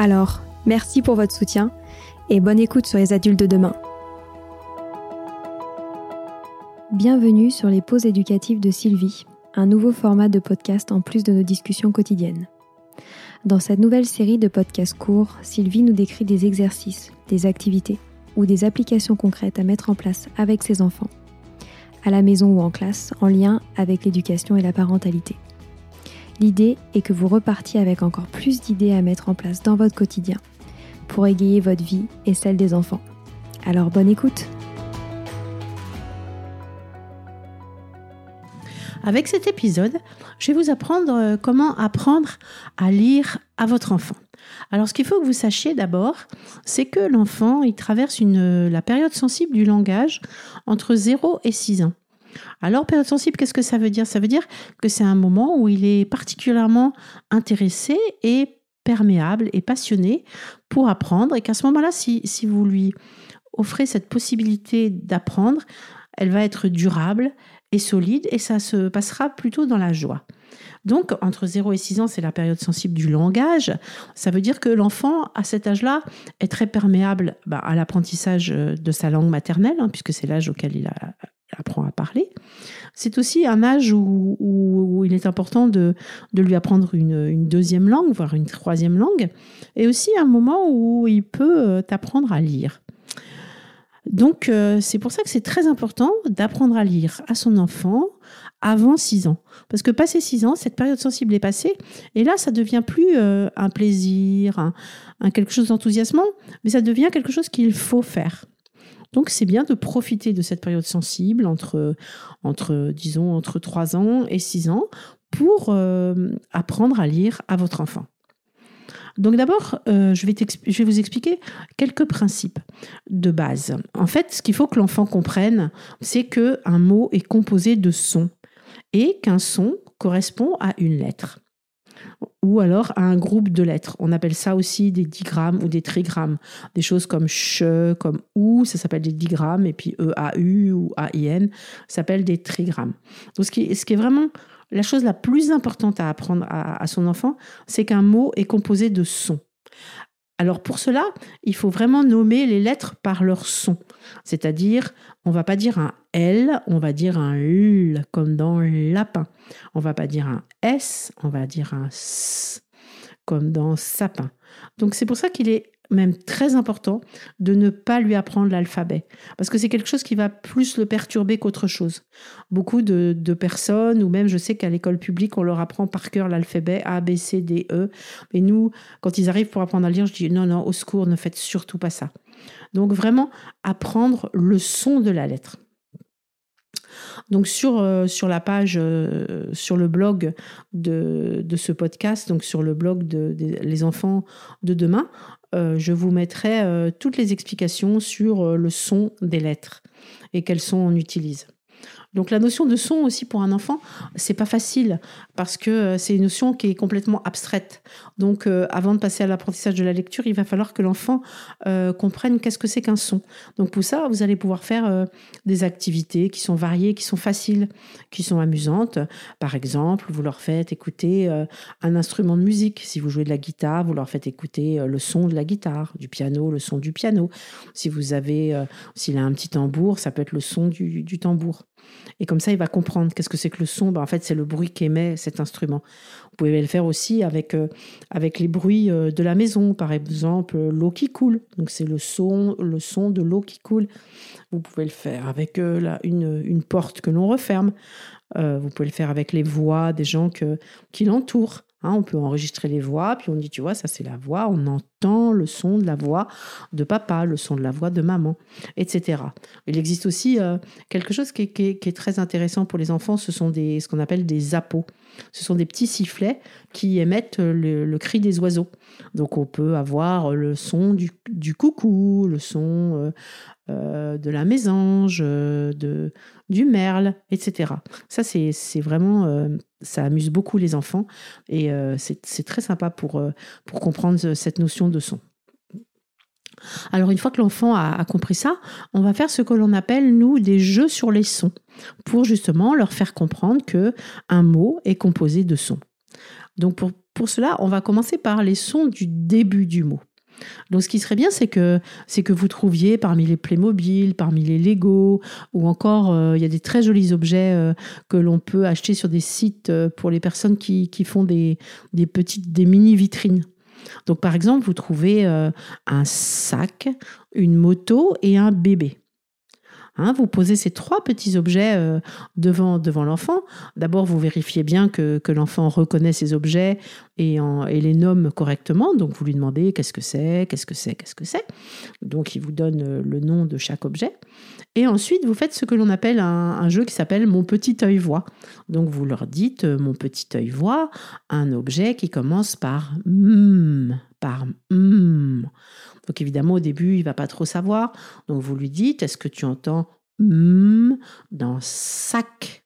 Alors, merci pour votre soutien et bonne écoute sur les adultes de demain. Bienvenue sur les pauses éducatives de Sylvie, un nouveau format de podcast en plus de nos discussions quotidiennes. Dans cette nouvelle série de podcasts courts, Sylvie nous décrit des exercices, des activités ou des applications concrètes à mettre en place avec ses enfants, à la maison ou en classe, en lien avec l'éducation et la parentalité. L'idée est que vous repartiez avec encore plus d'idées à mettre en place dans votre quotidien pour égayer votre vie et celle des enfants. Alors bonne écoute Avec cet épisode, je vais vous apprendre euh, comment apprendre à lire à votre enfant. Alors ce qu'il faut que vous sachiez d'abord, c'est que l'enfant, il traverse une, la période sensible du langage entre 0 et 6 ans. Alors, période sensible, qu'est-ce que ça veut dire? Ça veut dire que c'est un moment où il est particulièrement intéressé et perméable et passionné pour apprendre et qu'à ce moment-là, si, si vous lui offrez cette possibilité d'apprendre, elle va être durable et solide et ça se passera plutôt dans la joie. Donc, entre 0 et 6 ans, c'est la période sensible du langage. Ça veut dire que l'enfant, à cet âge-là, est très perméable bah, à l'apprentissage de sa langue maternelle, hein, puisque c'est l'âge auquel il a apprend à parler. C'est aussi un âge où, il est important de, lui apprendre une, deuxième langue, voire une troisième langue, et aussi un moment où il peut euh, apprendre à lire. Donc euh, c'est pour ça que c'est très important d'apprendre à lire à son enfant avant 6 ans. Parce que passé 6 ans, cette période sensible est passée, et là, ça devient plus euh, un plaisir, un quelque chose d'enthousiasmant, mais ça devient quelque chose qu'il faut faire. Donc c'est bien de profiter de cette période sensible entre, entre disons, entre 3 ans et 6 ans pour euh, apprendre à lire à votre enfant. Donc d'abord, euh, je, je vais vous expliquer quelques principes de base. En fait, ce qu'il faut que l'enfant comprenne, c'est qu'un mot est composé de sons et qu'un son correspond à une lettre ou alors à un groupe de lettres. On appelle ça aussi des digrammes ou des trigrammes. Des choses comme che, comme ou, ça s'appelle des digrammes, et puis E-A-U ou A-I-N, ça s'appelle des trigrammes. Donc ce qui est vraiment la chose la plus importante à apprendre à son enfant, c'est qu'un mot est composé de sons. Alors pour cela, il faut vraiment nommer les lettres par leur son. C'est-à-dire, on va pas dire un L, on va dire un L, comme dans lapin. On va pas dire un S, on va dire un S, comme dans sapin. Donc c'est pour ça qu'il est même très important, de ne pas lui apprendre l'alphabet. Parce que c'est quelque chose qui va plus le perturber qu'autre chose. Beaucoup de, personnes, ou même je sais qu'à l'école publique, on leur apprend par cœur l'alphabet A, B, C, D, E. Mais nous, quand ils arrivent pour apprendre à lire, je dis non, non, au secours, ne faites surtout pas ça. Donc vraiment, apprendre le son de la lettre. Donc sur, euh, sur la page, euh, sur le blog de, de, ce podcast, donc sur le blog de, Les enfants de demain, je vous mettrai toutes les explications sur le son des lettres et quels sons on utilise. Donc la notion de son aussi pour un enfant, c'est pas facile parce que euh, c'est une notion qui est complètement abstraite. Donc euh, avant de passer à l'apprentissage de la lecture, il va falloir que l'enfant euh, comprenne qu'est-ce que c'est qu'un son. Donc pour ça, vous allez pouvoir faire des activités qui sont variées, qui sont faciles, qui sont amusantes. Par exemple, vous leur faites écouter un instrument de musique. Si vous jouez de la guitare, vous leur faites écouter le son de la guitare, du piano, le son du piano. Si vous avez, s'il a un petit tambour, ça peut être le son du tambour. Et comme ça, il va comprendre qu'est-ce que c'est que le son. Ben, en fait, c'est le bruit qu'émet cet instrument. Vous pouvez le faire aussi avec, euh, avec les bruits euh, de la maison, par exemple l'eau qui coule. Donc c'est le son, le son de l'eau qui coule. Vous pouvez le faire avec euh, une, une, porte que l'on referme. vous pouvez le faire avec les voix des gens que, qui l'entourent. Hein, on peut enregistrer les voix, puis on dit, tu vois, ça c'est la voix, on entend le son de la voix de papa, le son de la voix de maman, etc. Il existe aussi euh, quelque chose qui est, très intéressant pour les enfants, ce sont ce qu'on appelle des appos. Ce sont des petits sifflets qui émettent le, cri des oiseaux. Donc on peut avoir le son du, coucou, le son euh, euh, de la mésange, du merle, etc. Ça, c'est vraiment, ça amuse beaucoup les enfants et c'est très sympa pour, pour comprendre cette notion de son. Alors une fois que l'enfant a, compris ça, on va faire ce que l'on appelle nous des jeux sur les sons pour justement leur faire comprendre que un mot est composé de sons. Donc pour, cela, on va commencer par les sons du début du mot. Donc ce qui serait bien, c'est que, c'est que vous trouviez parmi les Playmobil, parmi les Lego, ou encore euh, il y a des très jolis objets euh, que l'on peut acheter sur des sites euh, pour les personnes qui, qui font des, des petites, des mini vitrines. Donc par exemple, vous trouvez euh, un sac, une moto et un bébé. Hein, vous posez ces trois petits objets euh, devant, devant l'enfant. D'abord, vous vérifiez bien que, l'enfant reconnaît ces objets et, les nomme correctement. Donc, vous lui demandez qu'est-ce que c'est, qu'est-ce que c'est, qu'est-ce que c'est? Donc, il vous donne euh, le nom de chaque objet. Et ensuite, vous faites ce que l'on appelle un, jeu qui s'appelle Mon petit œil voix. Donc, vous leur dites Mon petit œil voix, un objet qui commence par mm, par mm. Donc évidemment, au début, il va pas trop savoir. Donc vous lui dites, est-ce que tu entends mm dans sac?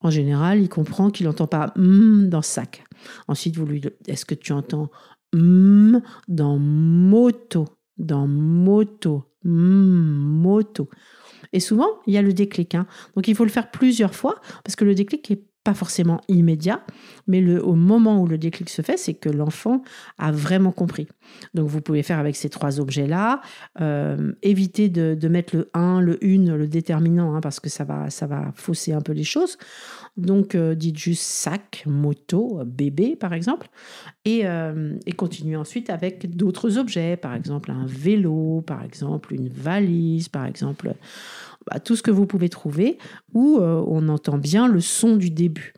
En général, il comprend qu'il n'entend pas mm dans sac. Ensuite, vous lui dites, est-ce que tu entends mm dans moto? Dans moto. moto. Et souvent, il y a le déclic. Hein. Donc il faut le faire plusieurs fois parce que le déclic est pas forcément immédiat, mais le, au moment où le déclic se fait, c'est que l'enfant a vraiment compris. Donc vous pouvez faire avec ces trois objets-là, euh, éviter de, mettre le 1, le 1, le déterminant, hein, parce que ça va, ça va fausser un peu les choses. Donc euh, dites juste sac, moto, bébé par exemple, et, euh, et continuez ensuite avec d'autres objets, par exemple un vélo, par exemple une valise, par exemple bah, tout ce que vous pouvez trouver où euh, on entend bien le son du début.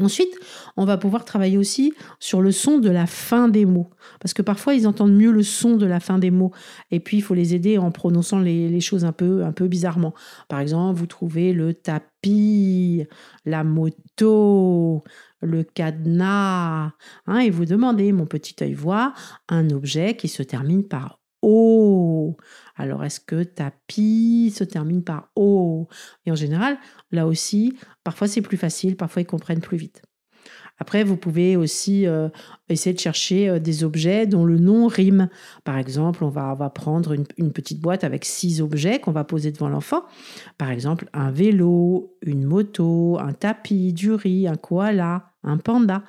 Ensuite, on va pouvoir travailler aussi sur le son de la fin des mots. Parce que parfois, ils entendent mieux le son de la fin des mots. Et puis, il faut les aider en prononçant les, choses un peu, un peu bizarrement. Par exemple, vous trouvez le tapis, la moto, le cadenas. Hein, et vous demandez, mon petit œil voit, un objet qui se termine par O. Alors, est-ce que tapis se termine par O Et en général, là aussi, parfois c'est plus facile, parfois ils comprennent plus vite. Après, vous pouvez aussi euh, essayer de chercher euh, des objets dont le nom rime. Par exemple, on va, va prendre une, une, petite boîte avec six objets qu'on va poser devant l'enfant. Par exemple, un vélo, une moto, un tapis, du riz, un koala, un panda.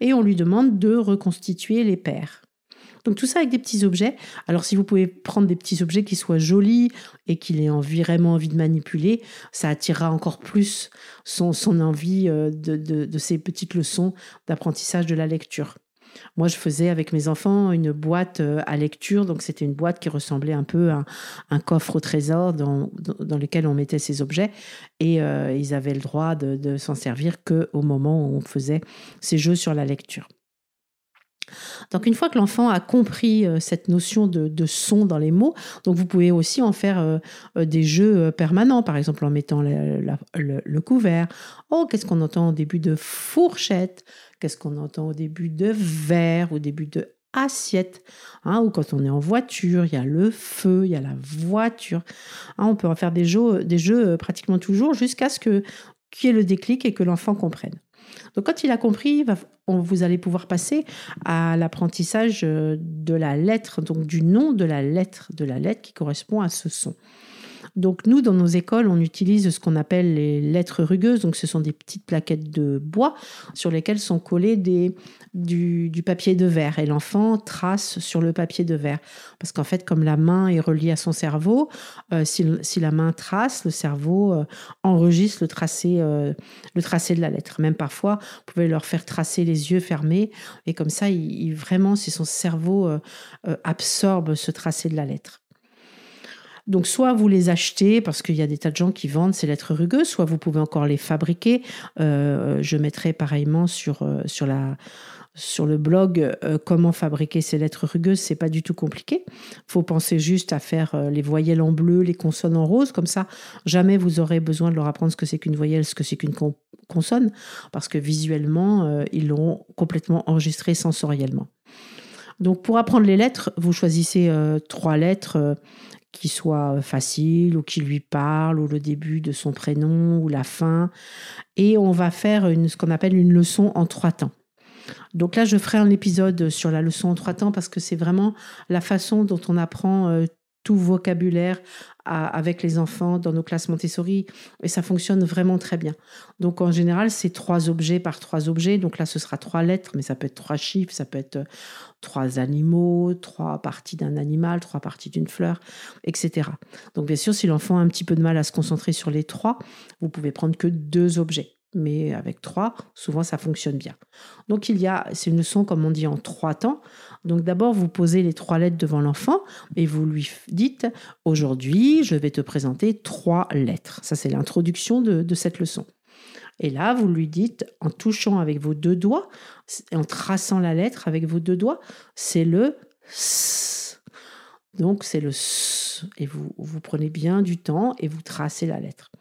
Et on lui demande de reconstituer les paires. Donc tout ça avec des petits objets. Alors si vous pouvez prendre des petits objets qui soient jolis et qu'il ait vraiment envie de manipuler, ça attirera encore plus son, envie euh, de, ces petites leçons d'apprentissage de la lecture. Moi, je faisais avec mes enfants une boîte euh, à lecture. Donc, c'était une boîte qui ressemblait un peu à un coffre au trésor dans, dans lequel on mettait ces objets. Et euh, ils avaient le droit de, de s'en servir qu'au moment où on faisait ces jeux sur la lecture. Donc une fois que l'enfant a compris euh, cette notion de, son dans les mots, donc vous pouvez aussi en faire euh, euh, des jeux permanents, par exemple en mettant le, couvert. Oh, qu'est-ce qu'on entend au début de fourchette? Qu'est-ce qu'on entend au début de verre, au début de assiette, hein, ou quand on est en voiture, il y a le feu, il y a la voiture. Hein, on peut en faire des jeux, pratiquement toujours jusqu'à ce que qu'il y ait le déclic et que l'enfant comprenne. Donc quand il a compris, vous allez pouvoir passer à l'apprentissage euh, de la lettre, donc du nom de la lettre, de la lettre qui correspond à ce son. Donc nous, dans nos écoles, on utilise ce qu'on appelle les lettres rugueuses. Donc ce sont des petites plaquettes de bois sur lesquelles sont collés des, du, papier de verre. Et l'enfant trace sur le papier de verre. Parce qu'en fait, comme la main est reliée à son cerveau, euh, si, la main trace, le cerveau euh, enregistre le tracé, euh, le tracé de la lettre. Même parfois, vous pouvez leur faire tracer les yeux fermés. Et comme ça, il, vraiment, si son cerveau absorbe ce tracé de la lettre. Donc soit vous les achetez parce qu'il y a des tas de gens qui vendent ces lettres rugueuses, soit vous pouvez encore les fabriquer. Euh, je mettrai pareillement sur, euh, le blog euh, comment fabriquer ces lettres rugueuses. C'est pas du tout compliqué. Faut penser juste à faire les voyelles en bleu, les consonnes en rose. Comme ça, jamais vous aurez besoin de leur apprendre ce que c'est qu'une voyelle, ce que c'est qu'une consonne, parce que visuellement, ils l'auront complètement enregistré sensoriellement. Donc pour apprendre les lettres, vous choisissez trois lettres qui soit facile ou qui lui parle ou le début de son prénom ou la fin. Et on va faire ce qu'on appelle une leçon en trois temps. Donc là, je ferai un épisode sur la leçon en trois temps parce que c'est vraiment la façon dont on apprend euh, tout vocabulaire avec les enfants dans nos classes Montessori et ça fonctionne vraiment très bien. Donc en général, c'est trois objets par trois objets. Donc là, ce sera trois lettres, mais ça peut être trois chiffres, ça peut être euh, trois animaux, trois parties d'un animal, trois parties d'une fleur, etc. Donc bien sûr, si l'enfant a un petit peu de mal à se concentrer sur les trois, vous pouvez prendre que deux objets mais avec trois, souvent ça fonctionne bien. Donc il y a, c'est une leçon comme on dit en trois temps. Donc d'abord vous posez les trois lettres devant l'enfant et vous lui dites aujourd'hui je vais te présenter trois lettres. Ça c'est l'introduction de, cette leçon. Et là vous lui dites en touchant avec vos deux doigts, en traçant la lettre avec vos deux doigts, c'est le S. Donc c'est le S. Et vous, vous prenez bien du temps et vous tracez la lettre.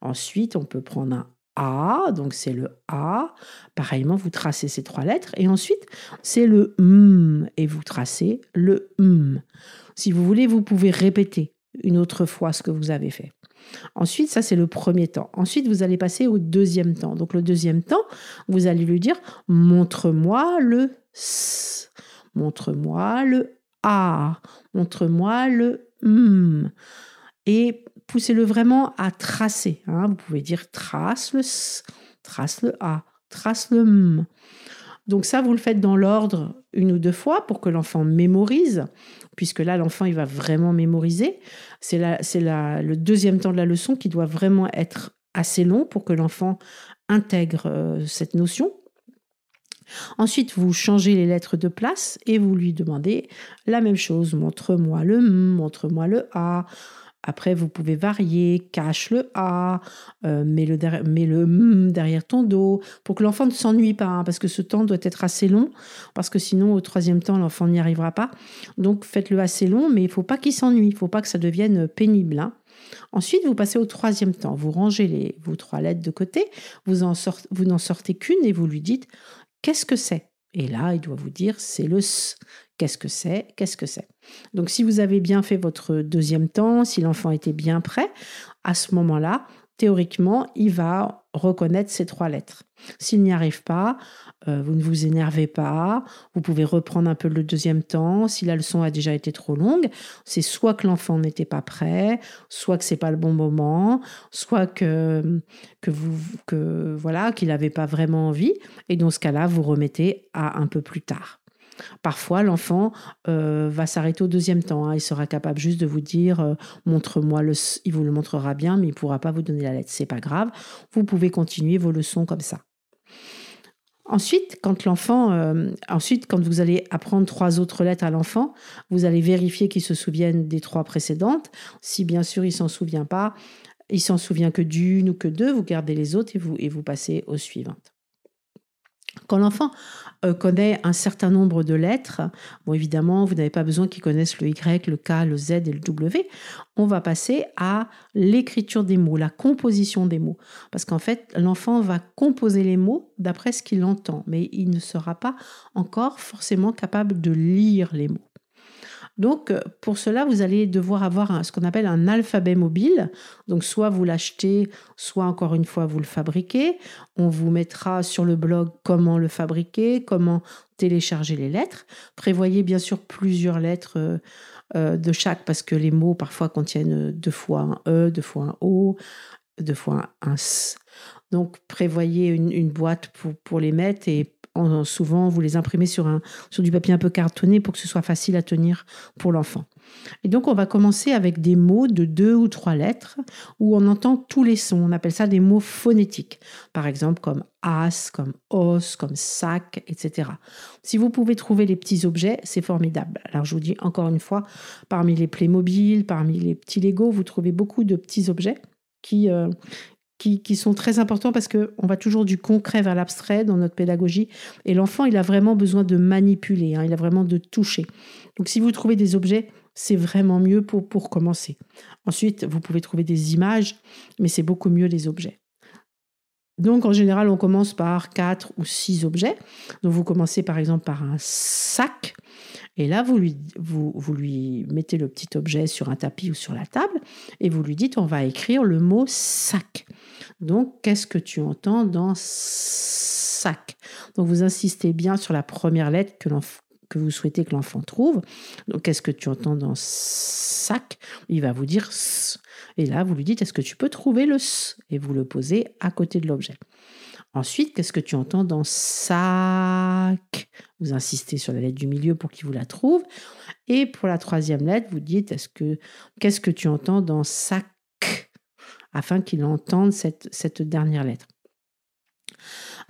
Ensuite, on peut prendre un a, donc c'est le A. Pareillement, vous tracez ces trois lettres. Et ensuite, c'est le M, et vous tracez le M. Si vous voulez, vous pouvez répéter une autre fois ce que vous avez fait. Ensuite, ça c'est le premier temps. Ensuite, vous allez passer au deuxième temps. Donc le deuxième temps, vous allez lui dire montre-moi le S, montre-moi le A, montre-moi le M. Et poussez-le vraiment à tracer. Hein. Vous pouvez dire trace le S, trace le A, trace le M. Donc ça, vous le faites dans l'ordre une ou deux fois pour que l'enfant mémorise, puisque là, l'enfant, il va vraiment mémoriser. C'est le deuxième temps de la leçon qui doit vraiment être assez long pour que l'enfant intègre euh, cette notion. Ensuite, vous changez les lettres de place et vous lui demandez la même chose. Montre-moi le M, montre-moi le A, après, vous pouvez varier, cache le A, euh, mets, le M derrière ton dos, pour que l'enfant ne s'ennuie pas, hein, parce que ce temps doit être assez long, parce que sinon, au troisième temps, l'enfant n'y arrivera pas. Donc, faites-le assez long, mais il ne faut pas qu'il s'ennuie, il ne faut pas que ça devienne pénible. Hein. Ensuite, vous passez au troisième temps. Vous rangez vos trois lettres de côté, vous n'en sortez qu'une et vous lui dites Qu'est-ce que c'est? Et là, il doit vous dire C'est le S. Qu'est-ce que c'est? Qu'est-ce que c'est? Donc si vous avez bien fait votre deuxième temps, si l'enfant était bien prêt, à ce moment-là, théoriquement, il va reconnaître ces trois lettres. S'il n'y arrive pas, euh, vous ne vous énervez pas, vous pouvez reprendre un peu le deuxième temps. Si la leçon a déjà été trop longue, c'est soit que l'enfant n'était pas prêt, soit que c'est pas le bon moment, soit que, que vous que voilà qu'il n'avait pas vraiment envie. Et dans ce cas-là, vous remettez à un peu plus tard. Parfois, l'enfant euh, va s'arrêter au deuxième temps. Hein. Il sera capable juste de vous dire euh, montre-moi le. Il vous le montrera bien, mais il ne pourra pas vous donner la lettre. C'est pas grave. Vous pouvez continuer vos leçons comme ça. Ensuite, quand l'enfant, euh, ensuite, quand vous allez apprendre trois autres lettres à l'enfant, vous allez vérifier qu'il se souvienne des trois précédentes. Si bien sûr il s'en souvient pas, il s'en souvient que d'une ou que deux, vous gardez les autres et vous, et vous passez aux suivantes. Quand l'enfant euh, connaît un certain nombre de lettres, bon évidemment, vous n'avez pas besoin qu'il connaisse le Y, le K, le Z et le W, on va passer à l'écriture des mots, la composition des mots. Parce qu'en fait, l'enfant va composer les mots d'après ce qu'il entend, mais il ne sera pas encore forcément capable de lire les mots. Donc, euh, pour cela, vous allez devoir avoir ce qu'on appelle un alphabet mobile. Donc, soit vous l'achetez, soit encore une fois, vous le fabriquez. On vous mettra sur le blog comment le fabriquer, comment télécharger les lettres. Prévoyez bien sûr plusieurs lettres euh, euh, de chaque parce que les mots parfois contiennent deux fois un E, deux fois un O, deux fois un S. Donc, prévoyez une, boîte pour, pour les mettre et souvent, vous les imprimez sur, un, sur du papier un peu cartonné pour que ce soit facile à tenir pour l'enfant. Et donc, on va commencer avec des mots de deux ou trois lettres où on entend tous les sons. On appelle ça des mots phonétiques. Par exemple, comme as, comme os, comme sac, etc. Si vous pouvez trouver les petits objets, c'est formidable. Alors, je vous dis encore une fois, parmi les Playmobil, parmi les petits Lego, vous trouvez beaucoup de petits objets qui, euh, qui, sont très importants parce qu'on va toujours du concret vers l'abstrait dans notre pédagogie. Et l'enfant, il a vraiment besoin de manipuler, hein, il a vraiment de toucher. Donc si vous trouvez des objets, c'est vraiment mieux pour, pour commencer. Ensuite, vous pouvez trouver des images, mais c'est beaucoup mieux les objets. Donc en général, on commence par quatre ou six objets. Donc vous commencez par exemple par un sac. Et là, vous lui, mettez le petit objet sur un tapis ou sur la table et vous lui dites, on va écrire le mot sac. Donc, qu'est-ce que tu entends dans sac? Donc, vous insistez bien sur la première lettre que, que vous souhaitez que l'enfant trouve. Donc, qu'est-ce que tu entends dans sac? Il va vous dire s. Et là, vous lui dites, est-ce que tu peux trouver le s? Et vous le posez à côté de l'objet. Ensuite, qu'est-ce que tu entends dans sac? Vous insistez sur la lettre du milieu pour qu'il vous la trouve. Et pour la troisième lettre, vous dites est-ce que qu'est-ce que tu entends dans sac? Afin qu'il entende cette, dernière lettre.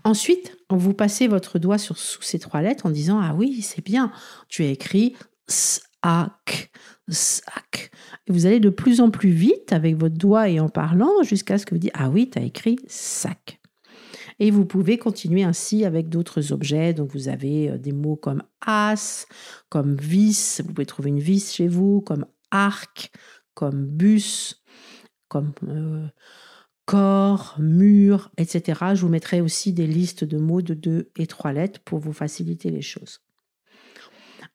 Ensuite, vous passez votre doigt sur sous ces trois lettres en disant ah oui c'est bien, tu as écrit sac, sac. Vous allez de plus en plus vite avec votre doigt et en parlant jusqu'à ce que vous dites ah oui tu as écrit sac. Et vous pouvez continuer ainsi avec d'autres objets. Donc vous avez euh, des mots comme as, comme vis, vous pouvez trouver une vis chez vous, comme arc, comme bus, comme euh, corps, mur, etc. Je vous mettrai aussi des listes de mots de deux et trois lettres pour vous faciliter les choses.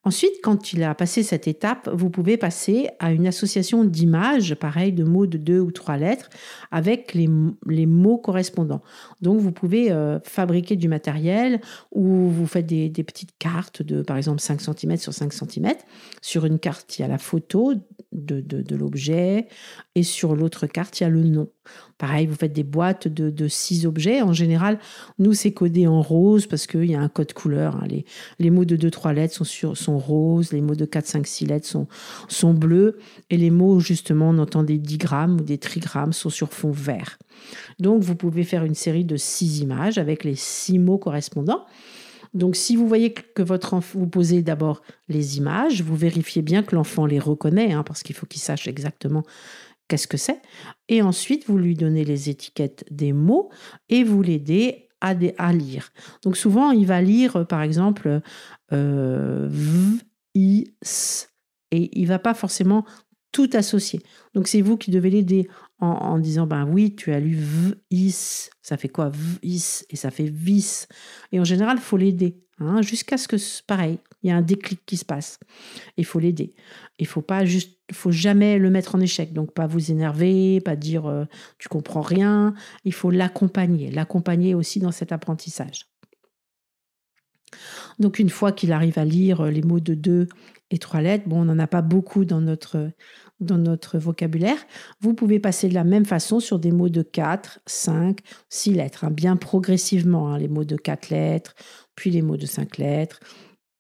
Ensuite, quand il a passé cette étape, vous pouvez passer à une association d'images, pareil, de mots de deux ou trois lettres, avec les, mots correspondants. Donc, vous pouvez euh, fabriquer du matériel ou vous faites des, petites cartes de, par exemple, 5 cm sur 5 cm. Sur une carte, il y a la photo de, de l'objet et sur l'autre carte, il y a le nom. Pareil, vous faites des boîtes de, six objets. En général, nous, c'est codé en rose parce qu'il y a un code couleur. Hein. Les, mots de 2-3 lettres sont, roses, les mots de 4-5-6 lettres sont, sont bleus, et les mots, justement, on entend des digrammes ou des trigrammes, sont sur fond vert. Donc, vous pouvez faire une série de six images avec les six mots correspondants. Donc, si vous voyez que votre enfant, vous posez d'abord les images, vous vérifiez bien que l'enfant les reconnaît, hein, parce qu'il faut qu'il sache exactement qu'est-ce que c'est. Et ensuite, vous lui donnez les étiquettes des mots et vous l'aidez à, lire. Donc souvent, il va lire, par exemple, euh, v, i, s, et il va pas forcément tout associer. Donc c'est vous qui devez l'aider en, disant, ben oui, tu as lu v, is, ça fait quoi v, is, et ça fait vis. Et en général, il faut l'aider, hein, jusqu'à ce que, pareil, il y a un déclic qui se passe. Il faut l'aider. Il faut pas juste, faut jamais le mettre en échec. Donc pas vous énerver, pas dire euh, tu comprends rien. Il faut l'accompagner, l'accompagner aussi dans cet apprentissage. Donc une fois qu'il arrive à lire euh, les mots de deux et trois lettres, bon, on n'en a pas beaucoup dans notre, dans notre vocabulaire, vous pouvez passer de la même façon sur des mots de quatre, cinq, six lettres, hein, bien progressivement, hein, les mots de quatre lettres, puis les mots de cinq lettres,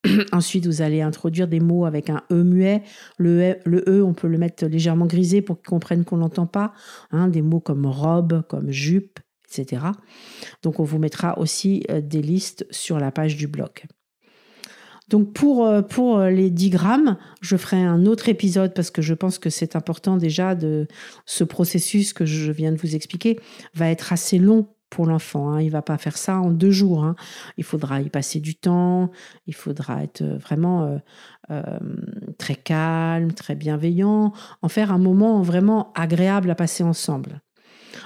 Ensuite, vous allez introduire des mots avec un E muet. Le E, e on peut le mettre légèrement grisé pour qu'ils comprennent qu'on l'entend pas. Hein, des mots comme robe, comme jupe, etc. Donc on vous mettra aussi des listes sur la page du blog. Donc pour, pour les 10 grammes, je ferai un autre épisode parce que je pense que c'est important déjà de ce processus que je viens de vous expliquer va être assez long pour l'enfant. Hein. Il va pas faire ça en deux jours. Hein. Il faudra y passer du temps. Il faudra être vraiment euh, très calme, très bienveillant, en faire un moment vraiment agréable à passer ensemble.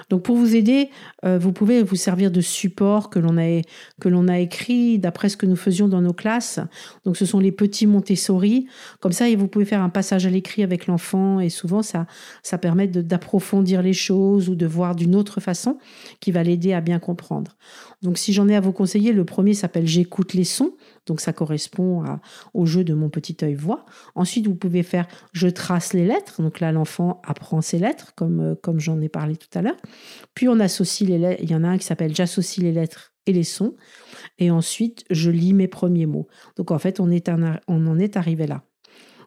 Donc pour vous aider, euh, vous pouvez vous servir de support que l'on a, que l'on a écrit d'après ce que nous faisions dans nos classes. Donc ce sont les petits Montessori. Comme ça, vous pouvez faire un passage à l'écrit avec l'enfant et souvent ça, ça permet d'approfondir les choses ou de voir d'une autre façon qui va l'aider à bien comprendre. Donc si j'en ai à vous conseiller, le premier s'appelle J'écoute les sons. Donc ça correspond au jeu de mon petit œil voix. Ensuite, vous pouvez faire je trace les lettres. Donc là, l'enfant apprend ses lettres, comme, euh, comme j'en ai parlé tout à l'heure. Puis on associe les lettres. Il y en a un qui s'appelle j'associe les lettres et les sons. Et ensuite, je lis mes premiers mots. Donc en fait, on, en est arrivé là.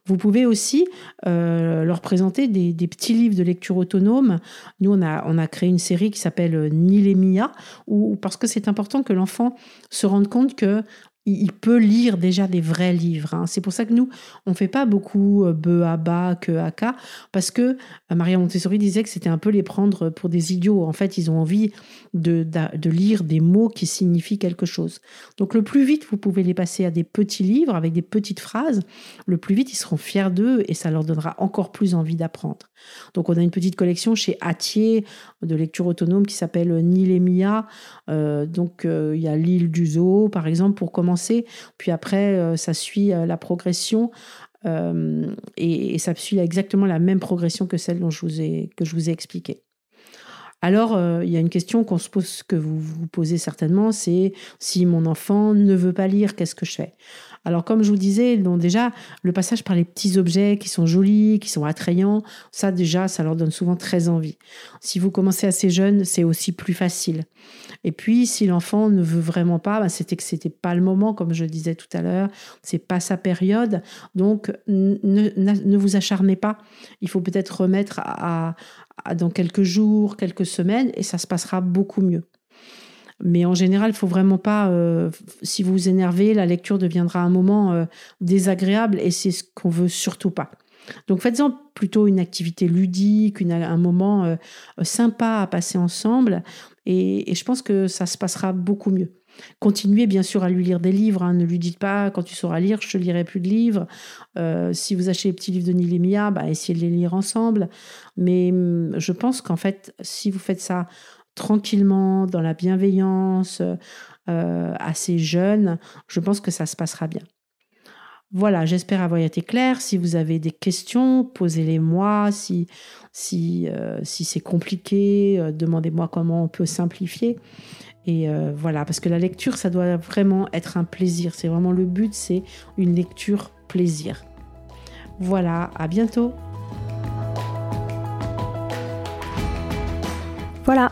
Vous pouvez aussi euh, leur présenter des, petits livres de lecture autonome. Nous, on a, on a créé une série qui s'appelle euh, Nilemia, où, parce que c'est important que l'enfant se rende compte que il peut lire déjà des vrais livres. Hein. C'est pour ça que nous, on fait pas beaucoup euh, be à bas que à cas, parce que euh, Maria Montessori disait que c'était un peu les prendre pour des idiots. En fait, ils ont envie de, de, lire des mots qui signifient quelque chose. Donc, le plus vite vous pouvez les passer à des petits livres avec des petites phrases, le plus vite ils seront fiers d'eux et ça leur donnera encore plus envie d'apprendre. Donc, on a une petite collection chez Atier de lecture autonome qui s'appelle Nilemia. Euh, donc, il y a l'île du zoo, par exemple, pour commencer puis après, euh, ça suit euh, la progression. Euh, et, ça suit exactement la même progression que celle dont je vous ai, que je vous ai expliqué. Alors, il y a une question qu'on se pose, que vous vous posez certainement, c'est si mon enfant ne veut pas lire, qu'est-ce que je fais? Alors, comme je vous disais, donc déjà, le passage par les petits objets qui sont jolis, qui sont attrayants, ça déjà, ça leur donne souvent très envie. Si vous commencez assez jeune, c'est aussi plus facile. Et puis, si l'enfant ne veut vraiment pas, bah, c'était que c'était pas le moment, comme je disais tout à l'heure, c'est pas sa période. Donc, ne, vous acharnez pas. Il faut peut-être remettre à, dans quelques jours, quelques semaines, et ça se passera beaucoup mieux. Mais en général, il faut vraiment pas. Euh, si vous vous énervez, la lecture deviendra un moment euh, désagréable et c'est ce qu'on veut surtout pas. Donc faites-en plutôt une activité ludique, un moment euh, sympa à passer ensemble et, je pense que ça se passera beaucoup mieux. Continuez bien sûr à lui lire des livres. Hein. Ne lui dites pas quand tu sauras lire, je te lirai plus de livres. si vous achetez les petits livres de Nilémia, bah, essayez de les lire ensemble. Mais hum, je pense qu'en fait, si vous faites ça tranquillement, dans la bienveillance, euh, assez jeune, je pense que ça se passera bien. Voilà, j'espère avoir été clair. Si vous avez des questions, posez-les moi. Si, si, euh, si c'est compliqué, euh, demandez-moi comment on peut simplifier. Et voilà, parce que la lecture, ça doit vraiment être un plaisir. C'est vraiment le but, c'est une lecture plaisir. Voilà, à bientôt. Voilà,